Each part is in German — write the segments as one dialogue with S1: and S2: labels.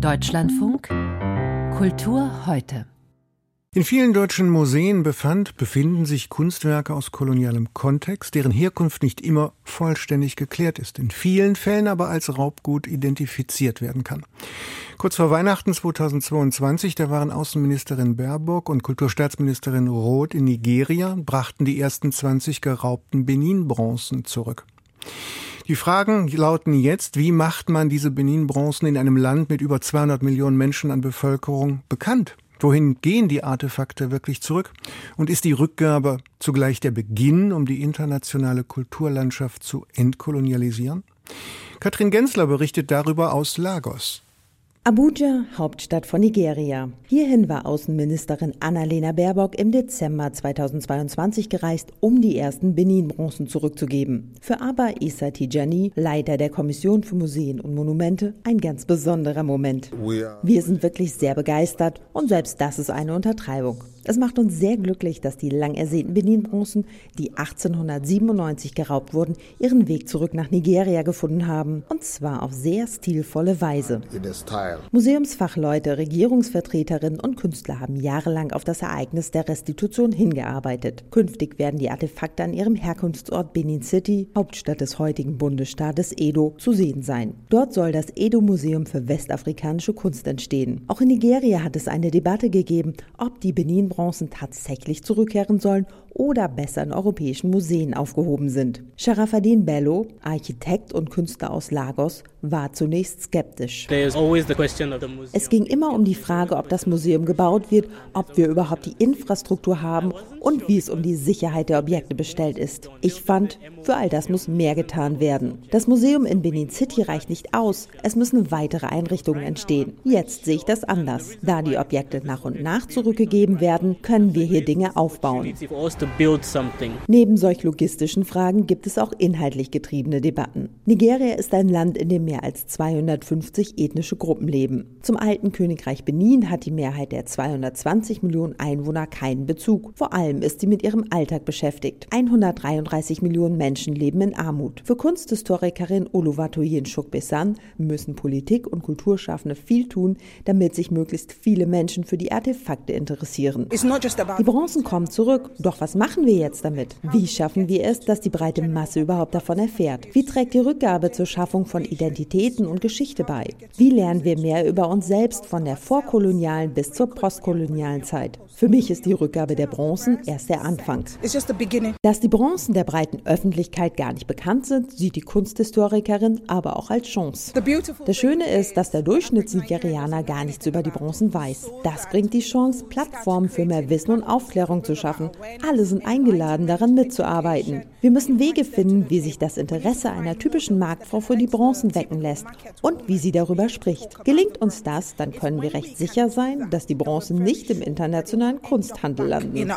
S1: Deutschlandfunk Kultur heute.
S2: In vielen deutschen Museen befand, befinden sich Kunstwerke aus kolonialem Kontext, deren Herkunft nicht immer vollständig geklärt ist, in vielen Fällen aber als Raubgut identifiziert werden kann. Kurz vor Weihnachten 2022, da waren Außenministerin Baerbock und Kulturstaatsministerin Roth in Nigeria, brachten die ersten 20 geraubten Benin-Bronzen zurück. Die Fragen lauten jetzt, wie macht man diese Benin-Bronzen in einem Land mit über 200 Millionen Menschen an Bevölkerung bekannt? Wohin gehen die Artefakte wirklich zurück? Und ist die Rückgabe zugleich der Beginn, um die internationale Kulturlandschaft zu entkolonialisieren? Katrin Gensler berichtet darüber aus Lagos.
S3: Abuja, Hauptstadt von Nigeria. Hierhin war Außenministerin Annalena Baerbock im Dezember 2022 gereist, um die ersten Benin-Bronzen zurückzugeben. Für Abba Issa Tijani, Leiter der Kommission für Museen und Monumente, ein ganz besonderer Moment. Wir sind wirklich sehr begeistert und selbst das ist eine Untertreibung. Es macht uns sehr glücklich, dass die lang ersehnten Benin-Bronzen, die 1897 geraubt wurden, ihren Weg zurück nach Nigeria gefunden haben. Und zwar auf sehr stilvolle Weise. Museumsfachleute, Regierungsvertreterinnen und Künstler haben jahrelang auf das Ereignis der Restitution hingearbeitet. Künftig werden die Artefakte an ihrem Herkunftsort Benin City, Hauptstadt des heutigen Bundesstaates Edo, zu sehen sein. Dort soll das Edo-Museum für westafrikanische Kunst entstehen. Auch in Nigeria hat es eine Debatte gegeben, ob die Benin Bronzen tatsächlich zurückkehren sollen oder besser in europäischen Museen aufgehoben sind. Sharafadin Bello, Architekt und Künstler aus Lagos, war zunächst skeptisch. Es ging immer um die Frage, ob das Museum gebaut wird, ob wir überhaupt die Infrastruktur haben und wie es um die Sicherheit der Objekte bestellt ist. Ich fand, für all das muss mehr getan werden. Das Museum in Benin City reicht nicht aus. Es müssen weitere Einrichtungen entstehen. Jetzt sehe ich das anders. Da die Objekte nach und nach zurückgegeben werden, können wir hier Dinge aufbauen. Neben solch logistischen Fragen gibt es auch inhaltlich getriebene Debatten. Nigeria ist ein Land, in dem mehr als 250 ethnische Gruppen leben. Zum alten Königreich Benin hat die Mehrheit der 220 Millionen Einwohner keinen Bezug. Vor allem ist sie mit ihrem Alltag beschäftigt. 133 Millionen Menschen leben in Armut. Für Kunsthistorikerin Oluwatoyin Shukbesan müssen Politik und Kulturschaffende viel tun, damit sich möglichst viele Menschen für die Artefakte interessieren. Die Bronzen kommen zurück, doch was machen wir jetzt damit? Wie schaffen wir es, dass die breite Masse überhaupt davon erfährt? Wie trägt die Rückgabe zur Schaffung von Identitäten und Geschichte bei? Wie lernen wir mehr über uns selbst von der vorkolonialen bis zur postkolonialen Zeit? Für mich ist die Rückgabe der Bronzen erst der Anfang. Dass die Bronzen der breiten Öffentlichkeit gar nicht bekannt sind, sieht die Kunsthistorikerin aber auch als Chance. Das Schöne ist, dass der Durchschnittsnigerianer gar nichts über die Bronzen weiß. Das bringt die Chance, Plattformen für mehr Wissen und Aufklärung zu schaffen. Alle sind eingeladen, daran mitzuarbeiten. Wir müssen Wege finden, wie sich das Interesse einer typischen Marktfrau für die Bronzen wecken lässt und wie sie darüber spricht. Gelingt uns das, dann können wir recht sicher sein, dass die Bronzen nicht im internationalen Kunsthandel landen.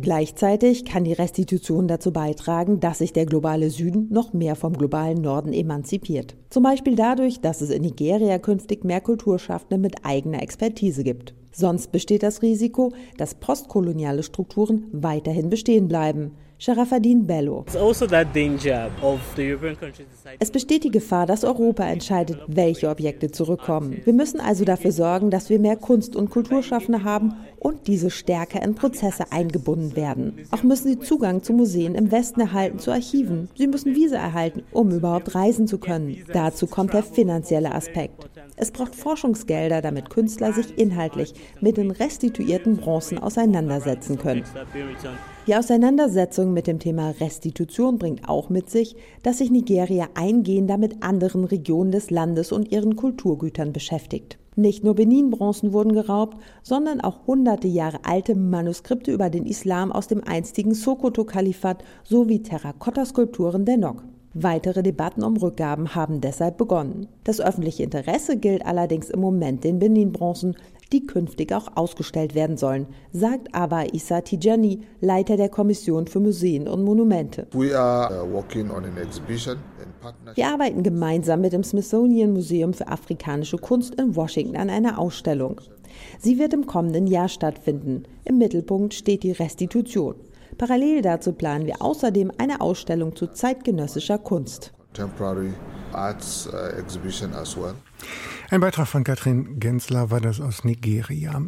S3: Gleichzeitig kann die Restitution dazu beitragen, dass sich der globale Süden noch mehr vom globalen Norden emanzipiert. Zum Beispiel dadurch, dass es in Nigeria künftig mehr Kulturschaffende mit eigener Expertise gibt. Sonst besteht das Risiko, dass postkoloniale Strukturen weiterhin bestehen bleiben. Sharafadin Bello. Also es besteht die Gefahr, dass Europa entscheidet, welche Objekte zurückkommen. Wir müssen also dafür sorgen, dass wir mehr Kunst- und Kulturschaffende haben und diese stärker in Prozesse eingebunden werden. Auch müssen sie Zugang zu Museen im Westen erhalten, zu Archiven. Sie müssen Visa erhalten, um überhaupt reisen zu können. Dazu kommt der finanzielle Aspekt. Es braucht Forschungsgelder, damit Künstler sich inhaltlich mit den restituierten Bronzen auseinandersetzen können. Die Auseinandersetzung mit dem Thema Restitution bringt auch mit sich, dass sich Nigeria eingehender mit anderen Regionen des Landes und ihren Kulturgütern beschäftigt. Nicht nur Benin-Bronzen wurden geraubt, sondern auch hunderte Jahre alte Manuskripte über den Islam aus dem einstigen Sokoto-Kalifat sowie Terrakotta-Skulpturen der Nok. Weitere Debatten um Rückgaben haben deshalb begonnen. Das öffentliche Interesse gilt allerdings im Moment den Benin-Bronzen, die künftig auch ausgestellt werden sollen, sagt aber Issa Tijani, Leiter der Kommission für Museen und Monumente. Uh, Wir arbeiten gemeinsam mit dem Smithsonian Museum für afrikanische Kunst in Washington an einer Ausstellung. Sie wird im kommenden Jahr stattfinden. Im Mittelpunkt steht die Restitution. Parallel dazu planen wir außerdem eine Ausstellung zu zeitgenössischer Kunst.
S2: Uh, Ein Beitrag von Katrin Gensler war das aus Nigeria.